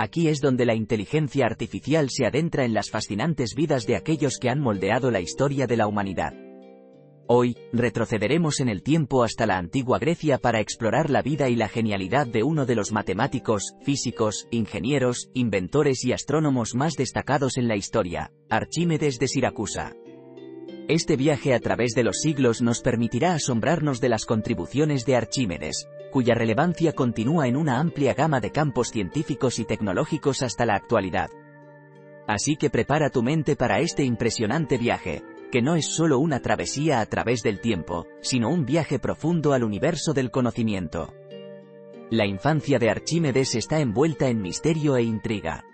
Aquí es donde la inteligencia artificial se adentra en las fascinantes vidas de aquellos que han moldeado la historia de la humanidad. Hoy, retrocederemos en el tiempo hasta la antigua Grecia para explorar la vida y la genialidad de uno de los matemáticos, físicos, ingenieros, inventores y astrónomos más destacados en la historia, Archímedes de Siracusa. Este viaje a través de los siglos nos permitirá asombrarnos de las contribuciones de Archímedes, cuya relevancia continúa en una amplia gama de campos científicos y tecnológicos hasta la actualidad. Así que prepara tu mente para este impresionante viaje, que no es solo una travesía a través del tiempo, sino un viaje profundo al universo del conocimiento. La infancia de Archímedes está envuelta en misterio e intriga.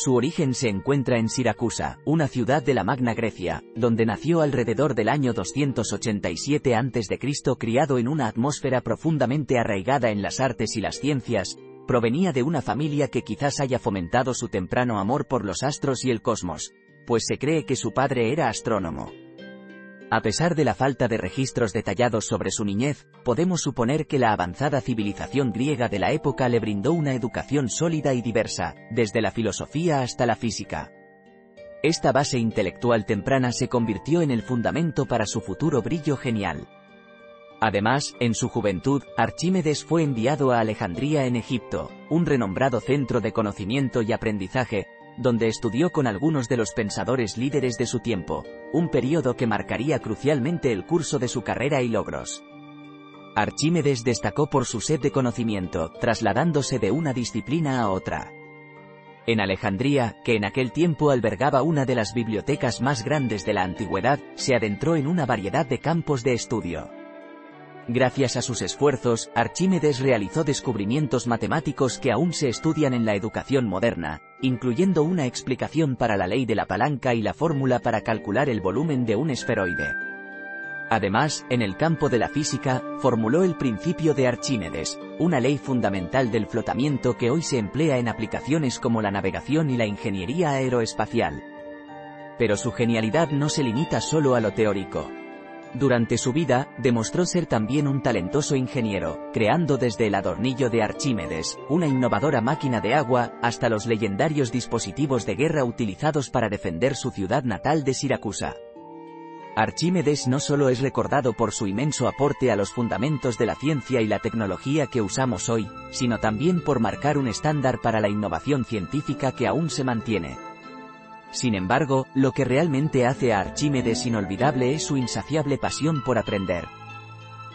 Su origen se encuentra en Siracusa, una ciudad de la Magna Grecia, donde nació alrededor del año 287 a.C. criado en una atmósfera profundamente arraigada en las artes y las ciencias, provenía de una familia que quizás haya fomentado su temprano amor por los astros y el cosmos, pues se cree que su padre era astrónomo. A pesar de la falta de registros detallados sobre su niñez, podemos suponer que la avanzada civilización griega de la época le brindó una educación sólida y diversa, desde la filosofía hasta la física. Esta base intelectual temprana se convirtió en el fundamento para su futuro brillo genial. Además, en su juventud, Archímedes fue enviado a Alejandría en Egipto, un renombrado centro de conocimiento y aprendizaje, donde estudió con algunos de los pensadores líderes de su tiempo, un periodo que marcaría crucialmente el curso de su carrera y logros. Archímedes destacó por su sed de conocimiento, trasladándose de una disciplina a otra. En Alejandría, que en aquel tiempo albergaba una de las bibliotecas más grandes de la antigüedad, se adentró en una variedad de campos de estudio. Gracias a sus esfuerzos, Archímedes realizó descubrimientos matemáticos que aún se estudian en la educación moderna, incluyendo una explicación para la ley de la palanca y la fórmula para calcular el volumen de un esferoide. Además, en el campo de la física, formuló el principio de Archímedes, una ley fundamental del flotamiento que hoy se emplea en aplicaciones como la navegación y la ingeniería aeroespacial. Pero su genialidad no se limita solo a lo teórico. Durante su vida, demostró ser también un talentoso ingeniero, creando desde el adornillo de Archímedes, una innovadora máquina de agua, hasta los legendarios dispositivos de guerra utilizados para defender su ciudad natal de Siracusa. Archímedes no solo es recordado por su inmenso aporte a los fundamentos de la ciencia y la tecnología que usamos hoy, sino también por marcar un estándar para la innovación científica que aún se mantiene. Sin embargo, lo que realmente hace a Archímedes inolvidable es su insaciable pasión por aprender.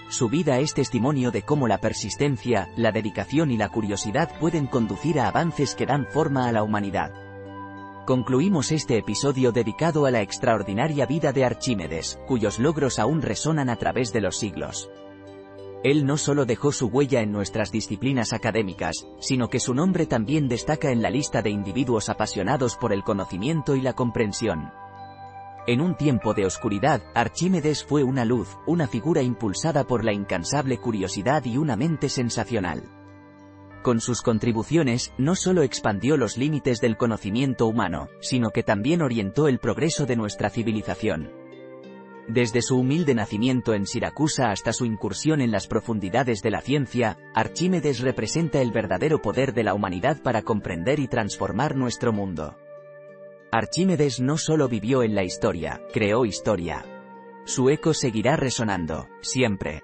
Su vida es testimonio de cómo la persistencia, la dedicación y la curiosidad pueden conducir a avances que dan forma a la humanidad. Concluimos este episodio dedicado a la extraordinaria vida de Archímedes, cuyos logros aún resonan a través de los siglos. Él no solo dejó su huella en nuestras disciplinas académicas, sino que su nombre también destaca en la lista de individuos apasionados por el conocimiento y la comprensión. En un tiempo de oscuridad, Archímedes fue una luz, una figura impulsada por la incansable curiosidad y una mente sensacional. Con sus contribuciones, no solo expandió los límites del conocimiento humano, sino que también orientó el progreso de nuestra civilización. Desde su humilde nacimiento en Siracusa hasta su incursión en las profundidades de la ciencia, Archímedes representa el verdadero poder de la humanidad para comprender y transformar nuestro mundo. Archímedes no solo vivió en la historia, creó historia. Su eco seguirá resonando, siempre.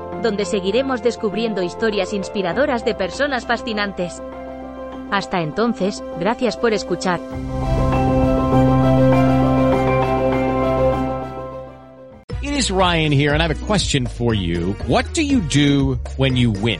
donde seguiremos descubriendo historias inspiradoras de personas fascinantes. Hasta entonces, gracias por escuchar. It is Ryan here and I have a question for you. What do you do when you win?